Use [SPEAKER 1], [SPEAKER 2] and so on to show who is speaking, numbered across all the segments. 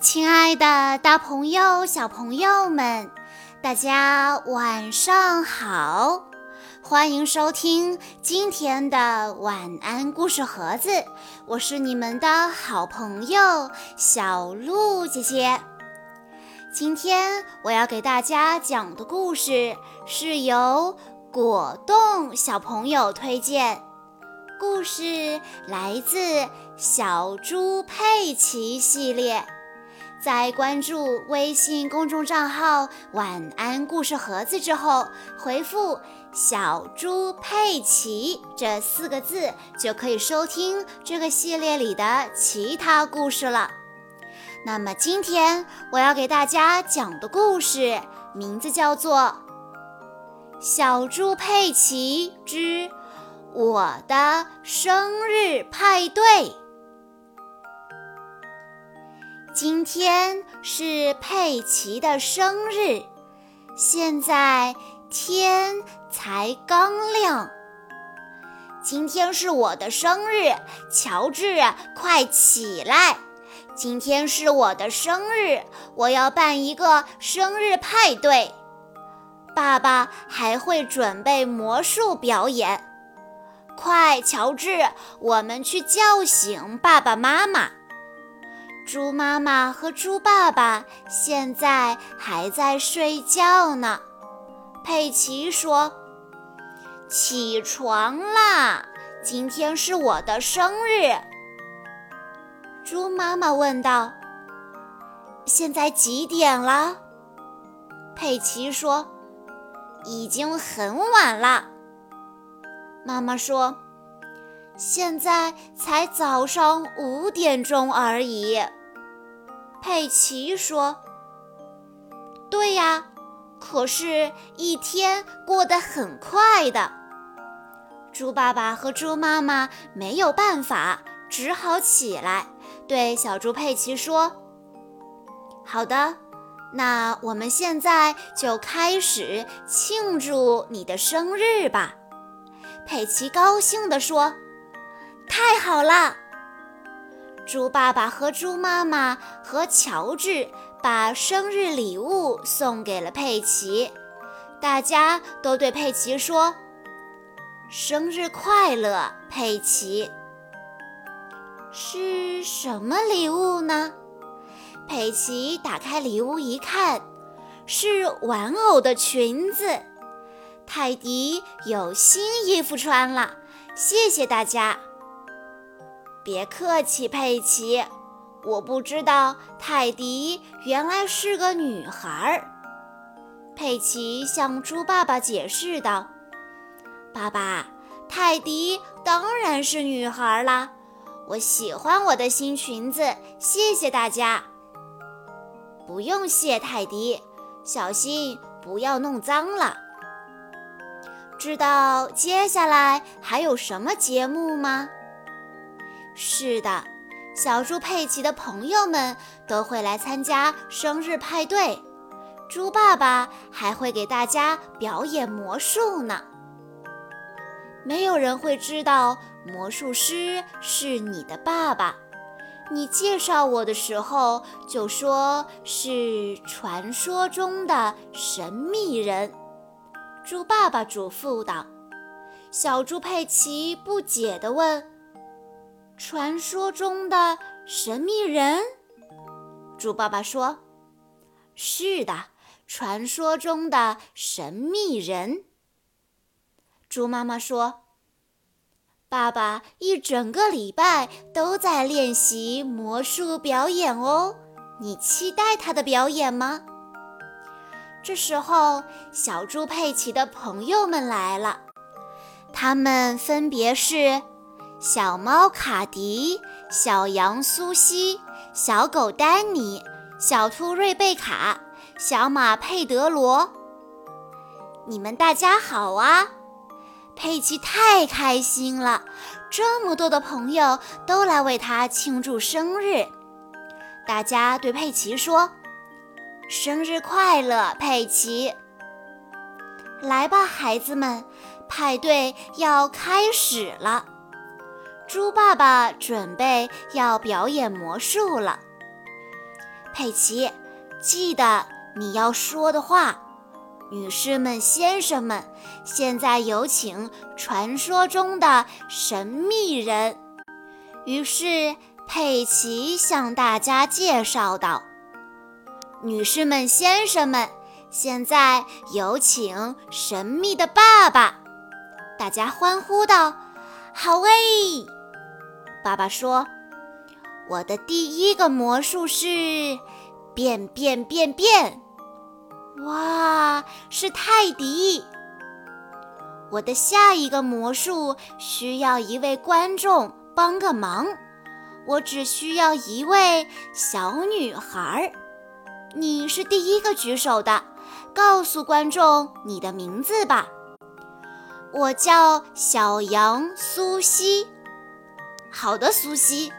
[SPEAKER 1] 亲爱的，大朋友、小朋友们，大家晚上好！欢迎收听今天的晚安故事盒子，我是你们的好朋友小鹿姐姐。今天我要给大家讲的故事是由果冻小朋友推荐，故事来自《小猪佩奇》系列。在关注微信公众账号“晚安故事盒子”之后，回复“小猪佩奇”这四个字，就可以收听这个系列里的其他故事了。那么今天我要给大家讲的故事名字叫做《小猪佩奇之我的生日派对》。今天是佩奇的生日，现在天才刚亮。今天是我的生日，乔治，快起来！今天是我的生日，我要办一个生日派对。爸爸还会准备魔术表演。快，乔治，我们去叫醒爸爸妈妈。猪妈妈和猪爸爸现在还在睡觉呢。佩奇说：“起床啦，今天是我的生日。”猪妈妈问道：“现在几点了？”佩奇说：“已经很晚了。”妈妈说。现在才早上五点钟而已，佩奇说：“对呀，可是，一天过得很快的。”猪爸爸和猪妈妈没有办法，只好起来，对小猪佩奇说：“好的，那我们现在就开始庆祝你的生日吧。”佩奇高兴地说。太好了！猪爸爸和猪妈妈和乔治把生日礼物送给了佩奇，大家都对佩奇说：“生日快乐，佩奇！”是什么礼物呢？佩奇打开礼物一看，是玩偶的裙子。泰迪有新衣服穿了，谢谢大家。别客气，佩奇。我不知道泰迪原来是个女孩儿。佩奇向猪爸爸解释道：“爸爸，泰迪当然是女孩啦。我喜欢我的新裙子，谢谢大家。”不用谢，泰迪，小心不要弄脏了。知道接下来还有什么节目吗？是的，小猪佩奇的朋友们都会来参加生日派对，猪爸爸还会给大家表演魔术呢。没有人会知道魔术师是你的爸爸，你介绍我的时候就说是传说中的神秘人。猪爸爸嘱咐道。小猪佩奇不解地问。传说中的神秘人，猪爸爸说：“是的，传说中的神秘人。”猪妈妈说：“爸爸一整个礼拜都在练习魔术表演哦，你期待他的表演吗？”这时候，小猪佩奇的朋友们来了，他们分别是。小猫卡迪、小羊苏西、小狗丹尼、小兔瑞贝卡、小马佩德罗，你们大家好啊！佩奇太开心了，这么多的朋友都来为他庆祝生日。大家对佩奇说：“生日快乐，佩奇！”来吧，孩子们，派对要开始了。猪爸爸准备要表演魔术了。佩奇，记得你要说的话。女士们、先生们，现在有请传说中的神秘人。于是佩奇向大家介绍道：“女士们、先生们，现在有请神秘的爸爸。”大家欢呼道：“好诶！”爸爸说：“我的第一个魔术是变变变变。”哇，是泰迪！我的下一个魔术需要一位观众帮个忙，我只需要一位小女孩。你是第一个举手的，告诉观众你的名字吧。我叫小羊苏西。好的，苏西，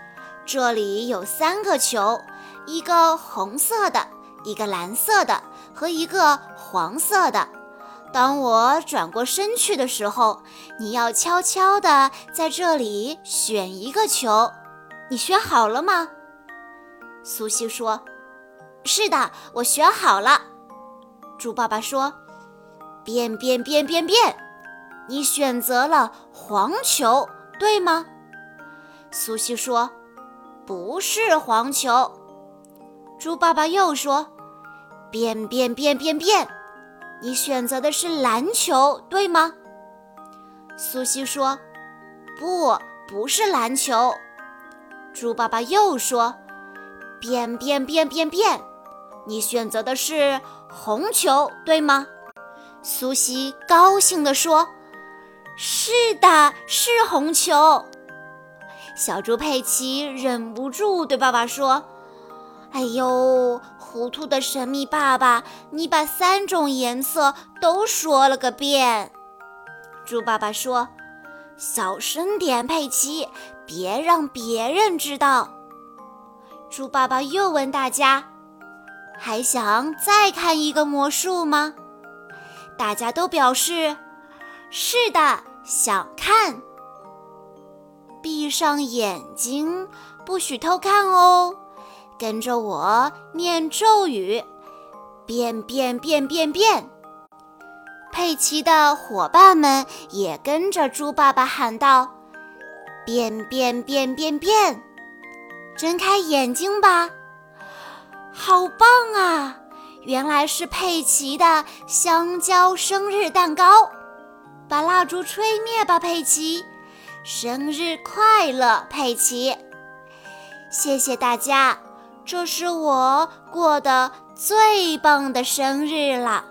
[SPEAKER 1] 这里有三个球，一个红色的，一个蓝色的。和一个黄色的。当我转过身去的时候，你要悄悄地在这里选一个球。你选好了吗？苏西说：“是的，我选好了。”猪爸爸说：“变变变变变！你选择了黄球，对吗？”苏西说：“不是黄球。”猪爸爸又说。变变变变变！你选择的是篮球，对吗？苏西说：“不，不是篮球。”猪爸爸又说：“变变变变变！你选择的是红球，对吗？”苏西高兴地说：“是的，是红球。”小猪佩奇忍不住对爸爸说。哎呦，糊涂的神秘爸爸，你把三种颜色都说了个遍。猪爸爸说：“小声点，佩奇，别让别人知道。”猪爸爸又问大家：“还想再看一个魔术吗？”大家都表示：“是的，想看。”闭上眼睛，不许偷看哦。跟着我念咒语，变变变变变！佩奇的伙伴们也跟着猪爸爸喊道：“变变变变变！”睁开眼睛吧，好棒啊！原来是佩奇的香蕉生日蛋糕。把蜡烛吹灭吧，佩奇！生日快乐，佩奇！谢谢大家。这是我过的最棒的生日了。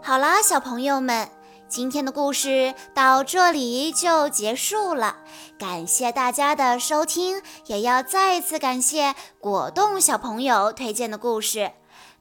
[SPEAKER 1] 好啦，小朋友们，今天的故事到这里就结束了。感谢大家的收听，也要再次感谢果冻小朋友推荐的故事。